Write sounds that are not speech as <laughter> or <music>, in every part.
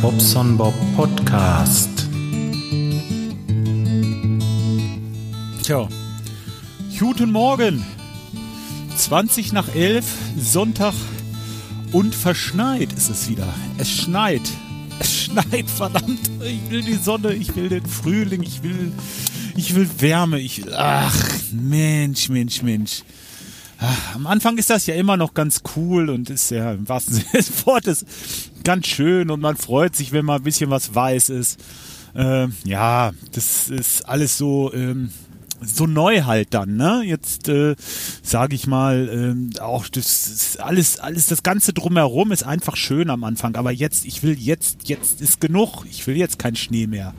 Bobson Bob Podcast. Tja, guten Morgen. 20 nach 11, Sonntag und verschneit ist es wieder. Es schneit. Es schneit, verdammt. Ich will die Sonne, ich will den Frühling, ich will, ich will Wärme. Ich, ach, Mensch, Mensch, Mensch. Am Anfang ist das ja immer noch ganz cool und ist ja im wahrsten <laughs> Sinne des Wortes ganz schön und man freut sich, wenn mal ein bisschen was weiß ist. Ähm, ja, das ist alles so, ähm, so neu halt dann, ne? Jetzt äh, sage ich mal, ähm, auch das ist alles, alles das Ganze drumherum ist einfach schön am Anfang. Aber jetzt, ich will jetzt, jetzt ist genug. Ich will jetzt keinen Schnee mehr.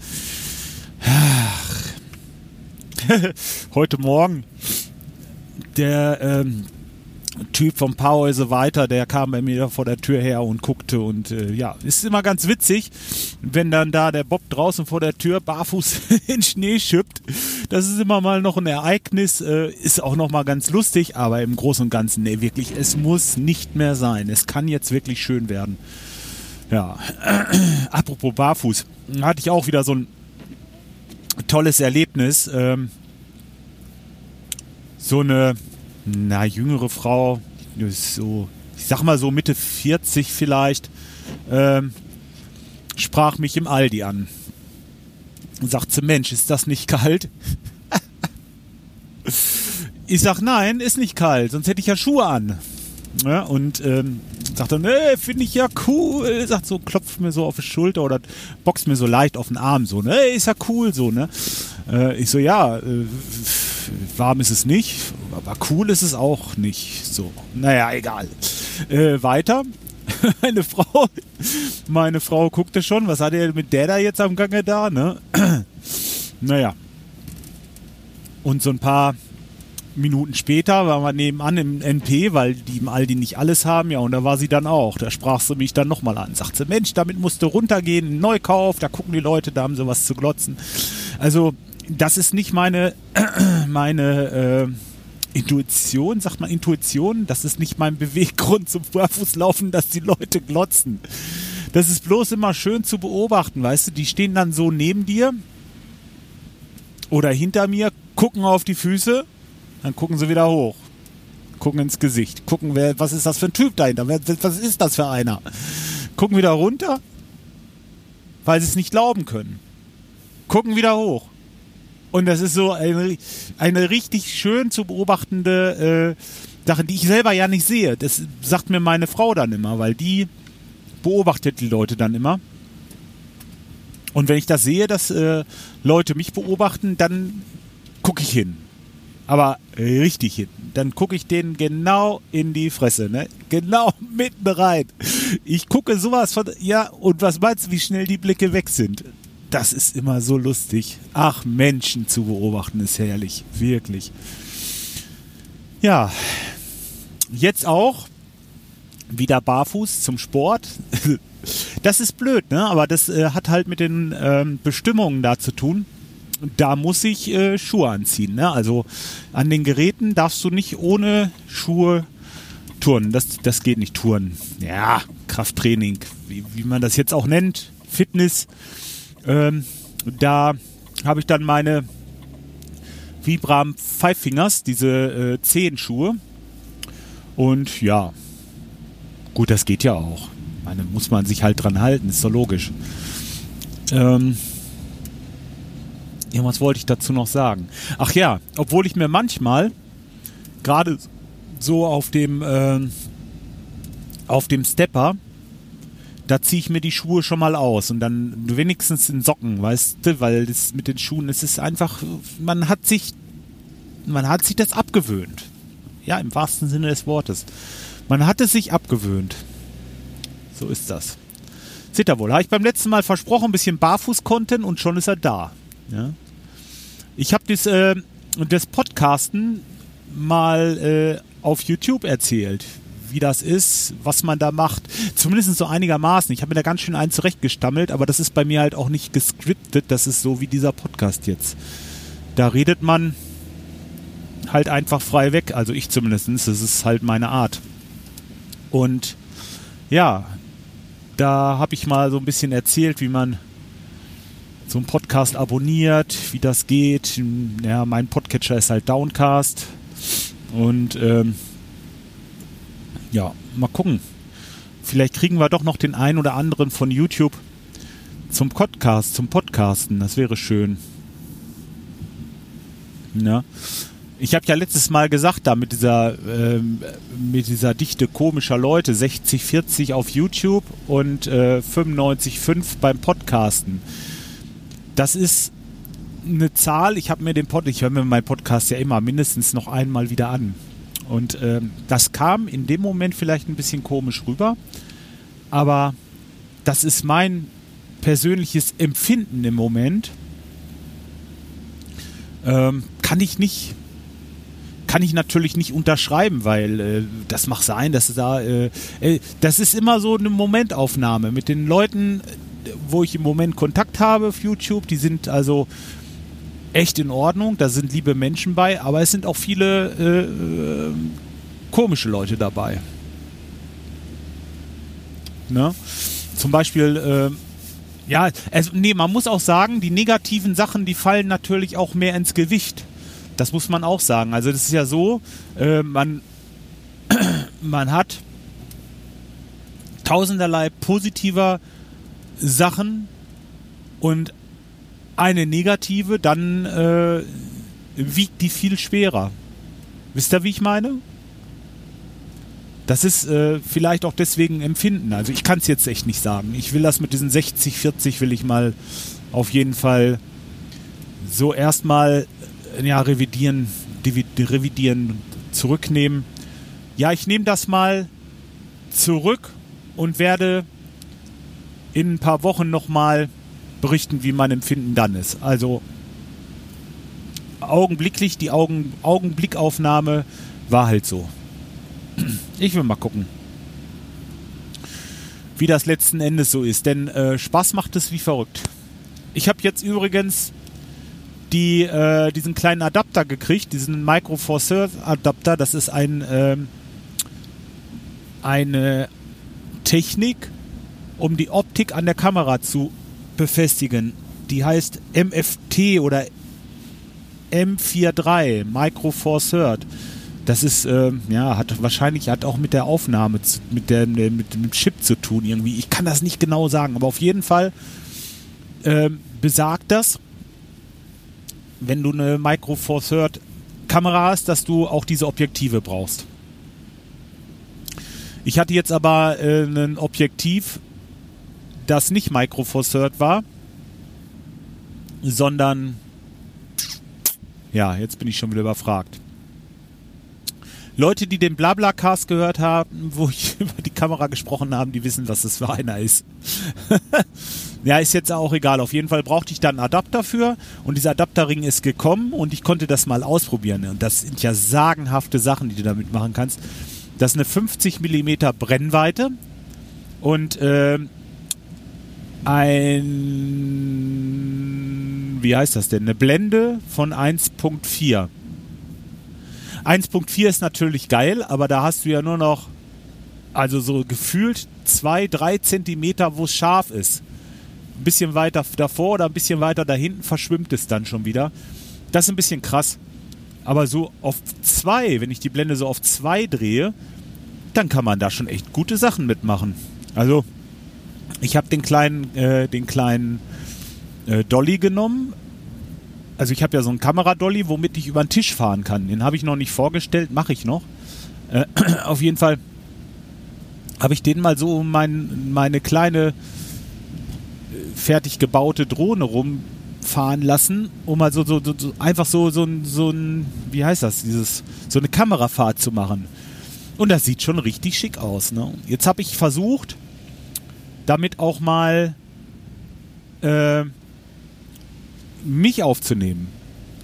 <laughs> Heute Morgen der ähm, Typ vom Pauhäuse weiter, der kam bei mir vor der Tür her und guckte und äh, ja, ist immer ganz witzig, wenn dann da der Bob draußen vor der Tür barfuß <laughs> in Schnee schippt. Das ist immer mal noch ein Ereignis, äh, ist auch noch mal ganz lustig, aber im Großen und Ganzen, nee, wirklich, es muss nicht mehr sein. Es kann jetzt wirklich schön werden. Ja, <clears throat> apropos barfuß, hatte ich auch wieder so ein tolles Erlebnis. Ähm, so eine, na, jüngere Frau, so, ich sag mal so Mitte 40 vielleicht, ähm, sprach mich im Aldi an. Und sagte, Mensch, ist das nicht kalt? <laughs> ich sag, nein, ist nicht kalt, sonst hätte ich ja Schuhe an. Ja, und ähm, sagt dann, nee, finde ich ja cool. Sagt so, klopft mir so auf die Schulter oder boxt mir so leicht auf den Arm, so, ne, ist ja cool, so, ne. Äh, ich so, ja, äh, warm ist es nicht, aber cool ist es auch nicht. So, naja, egal. Äh, weiter. <laughs> meine Frau, meine Frau guckte schon, was hat er mit der da jetzt am Gange da, ne? <clears throat> naja. Und so ein paar Minuten später waren wir nebenan im NP, weil die im Aldi nicht alles haben, ja, und da war sie dann auch. Da sprach sie mich dann nochmal an. Sagt sie, Mensch, damit musst du runtergehen, Neukauf, da gucken die Leute, da haben sie was zu glotzen. Also, das ist nicht meine, meine äh, Intuition, sagt man Intuition, das ist nicht mein Beweggrund zum Barfußlaufen, dass die Leute glotzen. Das ist bloß immer schön zu beobachten, weißt du, die stehen dann so neben dir oder hinter mir, gucken auf die Füße, dann gucken sie wieder hoch, gucken ins Gesicht, gucken, wer, was ist das für ein Typ dahinter, wer, was ist das für einer, gucken wieder runter, weil sie es nicht glauben können, gucken wieder hoch und das ist so eine, eine richtig schön zu beobachtende äh, Sache, die ich selber ja nicht sehe. Das sagt mir meine Frau dann immer, weil die beobachtet die Leute dann immer. Und wenn ich das sehe, dass äh, Leute mich beobachten, dann gucke ich hin. Aber richtig hin. Dann gucke ich denen genau in die Fresse, ne? Genau mitten rein. Ich gucke sowas von, ja, und was meinst du, wie schnell die Blicke weg sind? Das ist immer so lustig. Ach, Menschen zu beobachten ist herrlich. Wirklich. Ja, jetzt auch wieder barfuß zum Sport. <laughs> Das ist blöd, ne? Aber das äh, hat halt mit den ähm, Bestimmungen da zu tun. Da muss ich äh, Schuhe anziehen, ne? Also an den Geräten darfst du nicht ohne Schuhe turnen. Das, das geht nicht turnen. Ja, Krafttraining, wie, wie man das jetzt auch nennt, Fitness. Ähm, da habe ich dann meine Vibram Five Fingers, diese äh, Zehenschuhe. Und ja, gut, das geht ja auch. Meine muss man sich halt dran halten, ist doch logisch. Ähm, irgendwas wollte ich dazu noch sagen. Ach ja, obwohl ich mir manchmal gerade so auf dem äh, auf dem Stepper da ziehe ich mir die Schuhe schon mal aus und dann wenigstens in Socken, weißt du, weil das mit den Schuhen, es ist einfach, man hat sich, man hat sich das abgewöhnt. Ja, im wahrsten Sinne des Wortes. Man hat es sich abgewöhnt. So ist das. Seht ihr wohl, habe ich beim letzten Mal versprochen, ein bisschen Barfuß-Content und schon ist er da. Ja? Ich habe das, äh, das Podcasten mal äh, auf YouTube erzählt wie das ist, was man da macht. Zumindest so einigermaßen. Ich habe mir da ganz schön einen zurechtgestammelt, aber das ist bei mir halt auch nicht gescriptet. Das ist so wie dieser Podcast jetzt. Da redet man halt einfach frei weg. Also ich zumindest. Das ist halt meine Art. Und ja, Da habe ich mal so ein bisschen erzählt, wie man so einen Podcast abonniert, wie das geht. Ja, mein Podcatcher ist halt Downcast. Und ähm, ja, mal gucken. Vielleicht kriegen wir doch noch den einen oder anderen von YouTube zum Podcast, zum Podcasten. Das wäre schön. Ja. Ich habe ja letztes Mal gesagt, da mit dieser, ähm, mit dieser Dichte komischer Leute, 60, 40 auf YouTube und äh, 95, 5 beim Podcasten. Das ist eine Zahl, ich habe mir den Pod, ich höre mir meinen Podcast ja immer mindestens noch einmal wieder an. Und ähm, das kam in dem Moment vielleicht ein bisschen komisch rüber, aber das ist mein persönliches Empfinden im Moment. Ähm, kann ich nicht kann ich natürlich nicht unterschreiben, weil äh, das mag sein, dass da äh, äh, das ist immer so eine Momentaufnahme mit den Leuten, wo ich im Moment Kontakt habe auf YouTube. Die sind also echt in Ordnung, da sind liebe Menschen bei, aber es sind auch viele äh, äh, komische Leute dabei. Ne? Zum Beispiel äh, ja, also, nee, man muss auch sagen, die negativen Sachen, die fallen natürlich auch mehr ins Gewicht. Das muss man auch sagen. Also das ist ja so, äh, man, <clears throat> man hat tausenderlei positiver Sachen und eine negative, dann äh, wiegt die viel schwerer. Wisst ihr, wie ich meine? Das ist äh, vielleicht auch deswegen Empfinden. Also ich kann es jetzt echt nicht sagen. Ich will das mit diesen 60, 40 will ich mal auf jeden Fall so erstmal ja, revidieren, revidieren, zurücknehmen. Ja, ich nehme das mal zurück und werde in ein paar Wochen nochmal berichten, wie mein Empfinden dann ist. Also augenblicklich, die Augen, Augenblickaufnahme war halt so. Ich will mal gucken, wie das letzten Endes so ist. Denn äh, Spaß macht es wie verrückt. Ich habe jetzt übrigens die, äh, diesen kleinen Adapter gekriegt, diesen Micro Four Thirds Adapter. Das ist ein, ähm, eine Technik, um die Optik an der Kamera zu befestigen. Die heißt MFT oder M43, Micro Four Third. Das ist, äh, ja, hat wahrscheinlich hat auch mit der Aufnahme, zu, mit, der, mit dem Chip zu tun irgendwie. Ich kann das nicht genau sagen, aber auf jeden Fall äh, besagt das, wenn du eine Micro Four Third Kamera hast, dass du auch diese Objektive brauchst. Ich hatte jetzt aber äh, ein Objektiv, das nicht Micro Four war, sondern ja, jetzt bin ich schon wieder überfragt. Leute, die den Blabla-Cast gehört haben, wo ich <laughs> über die Kamera gesprochen habe, die wissen, was das für einer ist. <laughs> ja, ist jetzt auch egal. Auf jeden Fall brauchte ich da einen Adapter für und dieser Adapterring ist gekommen und ich konnte das mal ausprobieren. Und das sind ja sagenhafte Sachen, die du damit machen kannst. Das ist eine 50 mm Brennweite und äh, ein, wie heißt das denn? Eine Blende von 1.4. 1.4 ist natürlich geil, aber da hast du ja nur noch, also so gefühlt zwei, drei Zentimeter, wo es scharf ist. Ein bisschen weiter davor oder ein bisschen weiter dahinten verschwimmt es dann schon wieder. Das ist ein bisschen krass. Aber so auf zwei, wenn ich die Blende so auf zwei drehe, dann kann man da schon echt gute Sachen mitmachen. Also, ich habe den kleinen, äh, den kleinen äh, Dolly genommen, also ich habe ja so einen Kameradolly, womit ich über den Tisch fahren kann. Den habe ich noch nicht vorgestellt, mache ich noch. Äh, <clears throat> auf jeden Fall habe ich den mal so um mein, meine kleine äh, fertig gebaute Drohne rumfahren lassen, um mal so, so, so, so einfach so, so, so ein, wie heißt das, dieses, so eine Kamerafahrt zu machen. Und das sieht schon richtig schick aus. Ne? Jetzt habe ich versucht, damit auch mal äh, mich aufzunehmen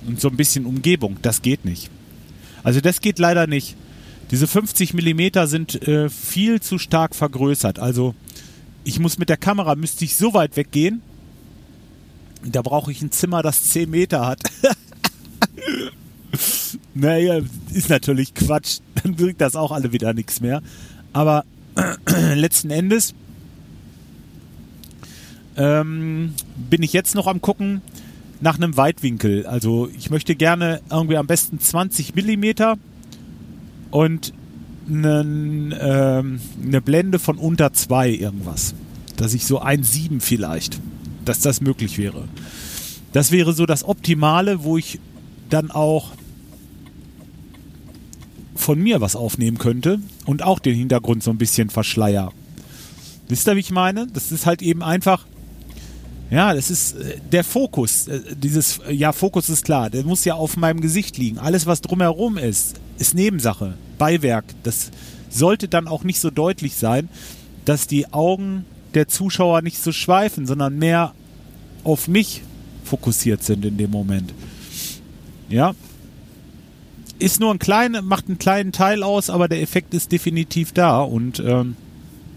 und so ein bisschen Umgebung, das geht nicht. Also das geht leider nicht. Diese 50 mm sind äh, viel zu stark vergrößert. Also ich muss mit der Kamera, müsste ich so weit weggehen. Da brauche ich ein Zimmer, das 10 Meter hat. <laughs> naja, ist natürlich Quatsch. Dann bringt das auch alle wieder nichts mehr. Aber <clears throat> letzten Endes ähm, bin ich jetzt noch am gucken nach einem Weitwinkel. Also ich möchte gerne irgendwie am besten 20 Millimeter und einen, ähm, eine Blende von unter 2 irgendwas. Dass ich so 1,7 vielleicht, dass das möglich wäre. Das wäre so das Optimale, wo ich dann auch von mir was aufnehmen könnte und auch den Hintergrund so ein bisschen verschleier. Wisst ihr, wie ich meine? Das ist halt eben einfach, ja, das ist äh, der Fokus. Äh, dieses, ja, Fokus ist klar, der muss ja auf meinem Gesicht liegen. Alles, was drumherum ist, ist Nebensache, Beiwerk. Das sollte dann auch nicht so deutlich sein, dass die Augen der Zuschauer nicht so schweifen, sondern mehr auf mich fokussiert sind in dem Moment. Ja, ist nur ein kleiner, macht einen kleinen Teil aus, aber der Effekt ist definitiv da und ähm,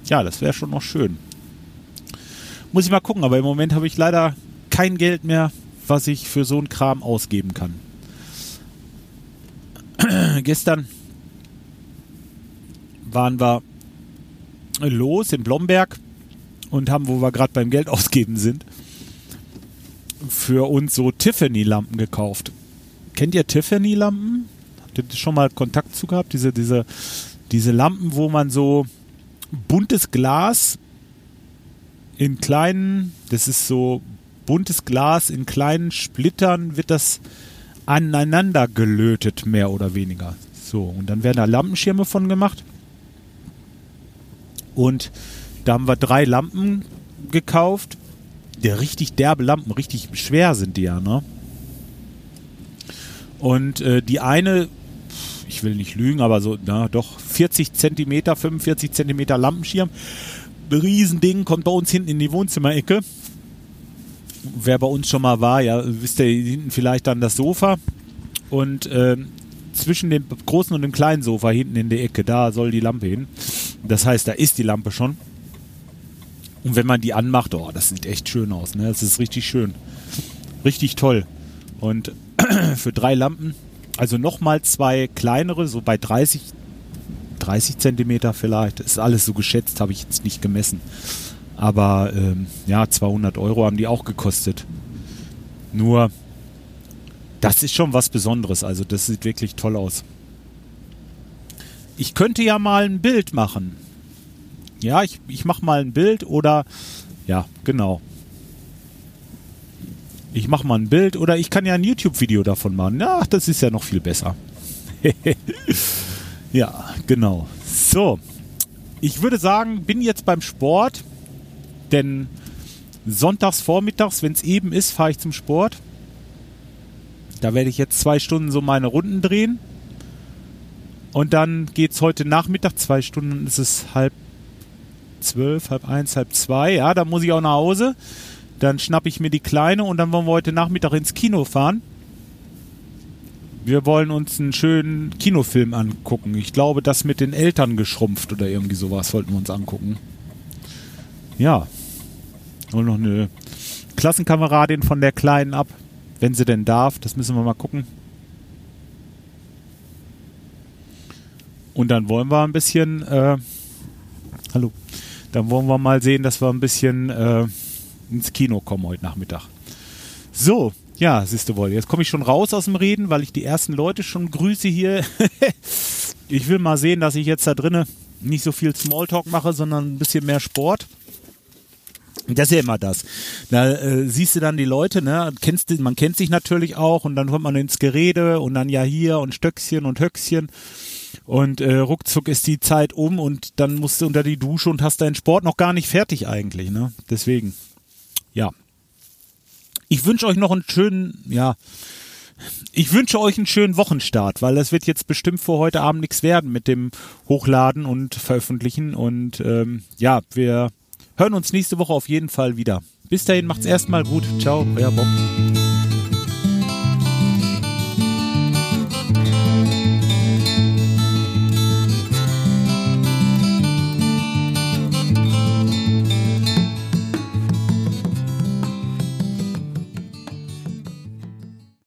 ja, das wäre schon noch schön. Muss ich mal gucken, aber im Moment habe ich leider kein Geld mehr, was ich für so einen Kram ausgeben kann. <clears throat> Gestern waren wir los in Blomberg und haben, wo wir gerade beim Geld ausgeben sind, für uns so Tiffany-Lampen gekauft. Kennt ihr Tiffany-Lampen? Habt ihr schon mal Kontakt zu gehabt? Diese, diese, diese Lampen, wo man so buntes Glas in kleinen, das ist so buntes Glas in kleinen Splittern wird das aneinander gelötet, mehr oder weniger. So, und dann werden da Lampenschirme von gemacht. Und da haben wir drei Lampen gekauft. Der richtig derbe Lampen, richtig schwer sind die ja, ne? Und äh, die eine ich will nicht lügen, aber so, na doch, 40 Zentimeter, 45 Zentimeter Lampenschirm. Riesending, kommt bei uns hinten in die Wohnzimmerecke. Wer bei uns schon mal war, ja, wisst ihr, hinten vielleicht dann das Sofa. Und äh, zwischen dem großen und dem kleinen Sofa hinten in der Ecke, da soll die Lampe hin. Das heißt, da ist die Lampe schon. Und wenn man die anmacht, oh, das sieht echt schön aus, ne? Das ist richtig schön. Richtig toll. Und <clears throat> für drei Lampen also nochmal zwei kleinere, so bei 30, 30 Zentimeter vielleicht. Ist alles so geschätzt, habe ich jetzt nicht gemessen. Aber ähm, ja, 200 Euro haben die auch gekostet. Nur, das ist schon was Besonderes. Also das sieht wirklich toll aus. Ich könnte ja mal ein Bild machen. Ja, ich, ich mache mal ein Bild oder ja, genau ich mache mal ein Bild oder ich kann ja ein YouTube-Video davon machen. Ja, das ist ja noch viel besser. <laughs> ja, genau. So, ich würde sagen, bin jetzt beim Sport, denn sonntags vormittags, wenn es eben ist, fahre ich zum Sport. Da werde ich jetzt zwei Stunden so meine Runden drehen. Und dann geht es heute Nachmittag, zwei Stunden ist es halb zwölf, halb eins, halb zwei. Ja, da muss ich auch nach Hause. Dann schnappe ich mir die Kleine und dann wollen wir heute Nachmittag ins Kino fahren. Wir wollen uns einen schönen Kinofilm angucken. Ich glaube, das mit den Eltern geschrumpft oder irgendwie sowas wollten wir uns angucken. Ja. Und noch eine Klassenkameradin von der Kleinen ab, wenn sie denn darf. Das müssen wir mal gucken. Und dann wollen wir ein bisschen, äh, hallo, dann wollen wir mal sehen, dass wir ein bisschen äh, ins Kino kommen heute Nachmittag. So, ja, siehst du wohl. Jetzt komme ich schon raus aus dem Reden, weil ich die ersten Leute schon grüße hier. <laughs> ich will mal sehen, dass ich jetzt da drinnen nicht so viel Smalltalk mache, sondern ein bisschen mehr Sport. Das ist ja immer das. Da äh, siehst du dann die Leute, ne? Kennst, man kennt sich natürlich auch und dann kommt man ins Gerede und dann ja hier und Stöckchen und Höckchen und äh, ruckzuck ist die Zeit um und dann musst du unter die Dusche und hast deinen Sport noch gar nicht fertig eigentlich, ne? Deswegen ja. Ich wünsche euch noch einen schönen, ja, ich wünsche euch einen schönen Wochenstart, weil das wird jetzt bestimmt vor heute Abend nichts werden mit dem Hochladen und Veröffentlichen. Und ähm, ja, wir hören uns nächste Woche auf jeden Fall wieder. Bis dahin, macht's erstmal gut. Ciao, euer Bob.